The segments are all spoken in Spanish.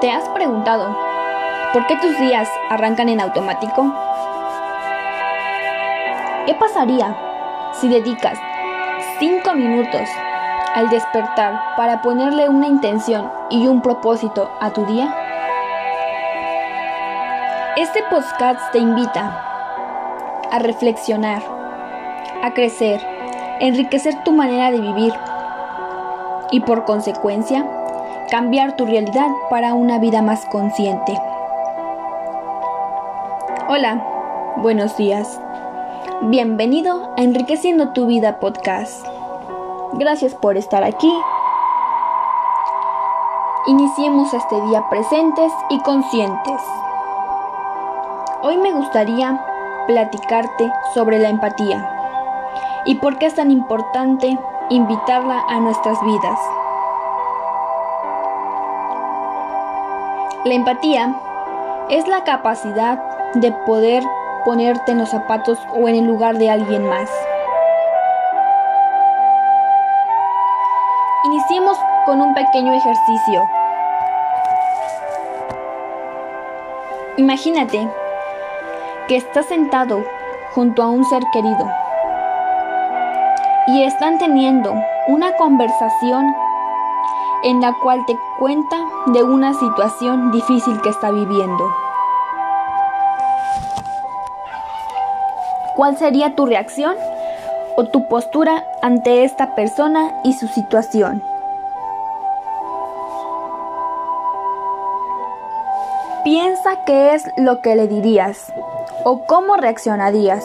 ¿Te has preguntado por qué tus días arrancan en automático? ¿Qué pasaría si dedicas 5 minutos al despertar para ponerle una intención y un propósito a tu día? Este podcast te invita a reflexionar, a crecer, enriquecer tu manera de vivir y por consecuencia cambiar tu realidad para una vida más consciente. Hola, buenos días. Bienvenido a Enriqueciendo tu vida podcast. Gracias por estar aquí. Iniciemos este día presentes y conscientes. Hoy me gustaría platicarte sobre la empatía y por qué es tan importante invitarla a nuestras vidas. La empatía es la capacidad de poder ponerte en los zapatos o en el lugar de alguien más. Iniciemos con un pequeño ejercicio. Imagínate que estás sentado junto a un ser querido y están teniendo una conversación en la cual te cuenta de una situación difícil que está viviendo. ¿Cuál sería tu reacción o tu postura ante esta persona y su situación? Piensa qué es lo que le dirías o cómo reaccionarías.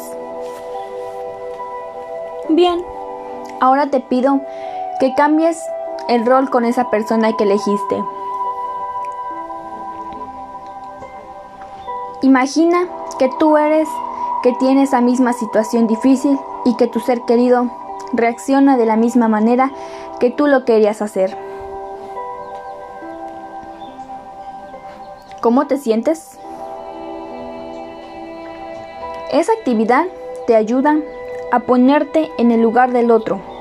Bien, ahora te pido que cambies el rol con esa persona que elegiste. Imagina que tú eres que tiene esa misma situación difícil y que tu ser querido reacciona de la misma manera que tú lo querías hacer. ¿Cómo te sientes? Esa actividad te ayuda a ponerte en el lugar del otro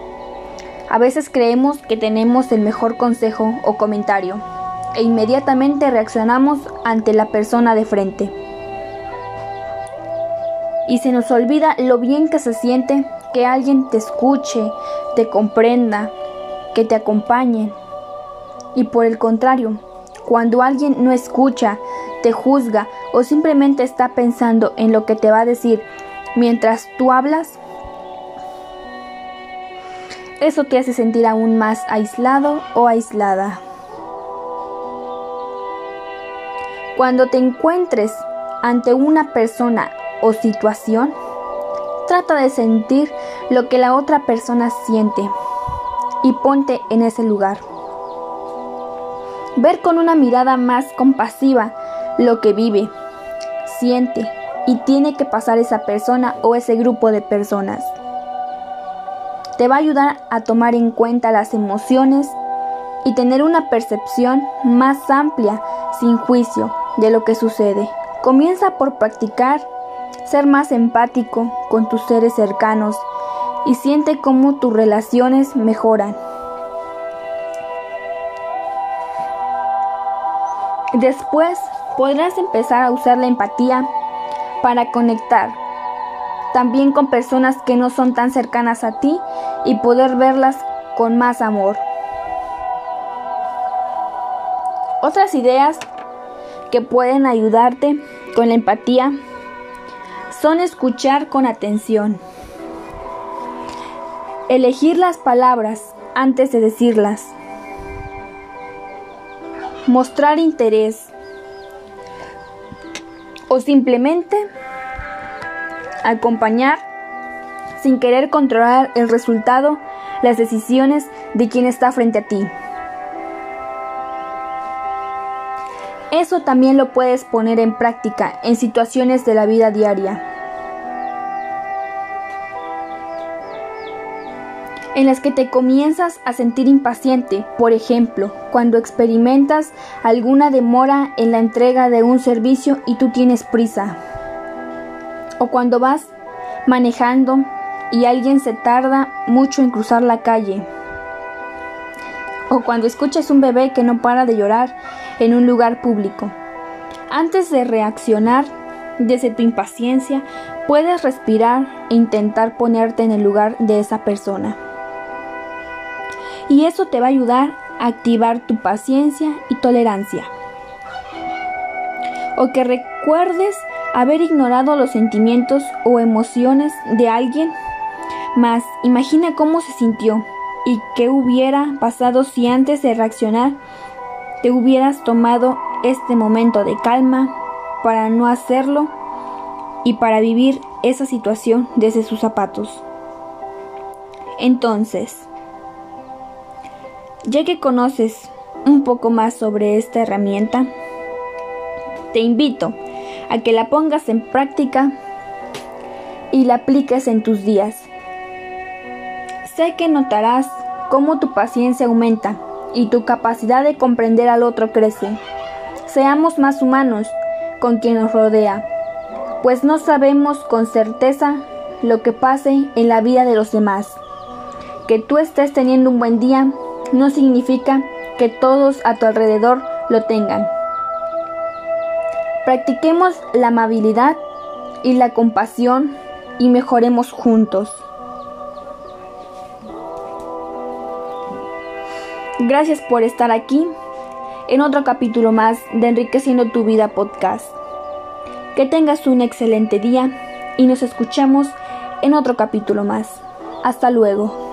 a veces creemos que tenemos el mejor consejo o comentario e inmediatamente reaccionamos ante la persona de frente. Y se nos olvida lo bien que se siente que alguien te escuche, te comprenda, que te acompañe. Y por el contrario, cuando alguien no escucha, te juzga o simplemente está pensando en lo que te va a decir mientras tú hablas, eso te hace sentir aún más aislado o aislada. Cuando te encuentres ante una persona o situación, trata de sentir lo que la otra persona siente y ponte en ese lugar. Ver con una mirada más compasiva lo que vive, siente y tiene que pasar esa persona o ese grupo de personas te va a ayudar a tomar en cuenta las emociones y tener una percepción más amplia, sin juicio, de lo que sucede. Comienza por practicar ser más empático con tus seres cercanos y siente cómo tus relaciones mejoran. Después podrás empezar a usar la empatía para conectar también con personas que no son tan cercanas a ti y poder verlas con más amor. Otras ideas que pueden ayudarte con la empatía son escuchar con atención, elegir las palabras antes de decirlas, mostrar interés o simplemente acompañar sin querer controlar el resultado, las decisiones de quien está frente a ti. Eso también lo puedes poner en práctica en situaciones de la vida diaria. en las que te comienzas a sentir impaciente, por ejemplo, cuando experimentas alguna demora en la entrega de un servicio y tú tienes prisa o cuando vas manejando y alguien se tarda mucho en cruzar la calle, o cuando escuchas un bebé que no para de llorar en un lugar público. Antes de reaccionar desde tu impaciencia, puedes respirar e intentar ponerte en el lugar de esa persona. Y eso te va a ayudar a activar tu paciencia y tolerancia. O que recuerdes haber ignorado los sentimientos o emociones de alguien, más imagina cómo se sintió y qué hubiera pasado si antes de reaccionar te hubieras tomado este momento de calma para no hacerlo y para vivir esa situación desde sus zapatos. Entonces, ya que conoces un poco más sobre esta herramienta, te invito a que la pongas en práctica y la apliques en tus días. Sé que notarás cómo tu paciencia aumenta y tu capacidad de comprender al otro crece. Seamos más humanos con quien nos rodea, pues no sabemos con certeza lo que pase en la vida de los demás. Que tú estés teniendo un buen día no significa que todos a tu alrededor lo tengan. Practiquemos la amabilidad y la compasión y mejoremos juntos. Gracias por estar aquí en otro capítulo más de Enriqueciendo tu vida podcast. Que tengas un excelente día y nos escuchamos en otro capítulo más. Hasta luego.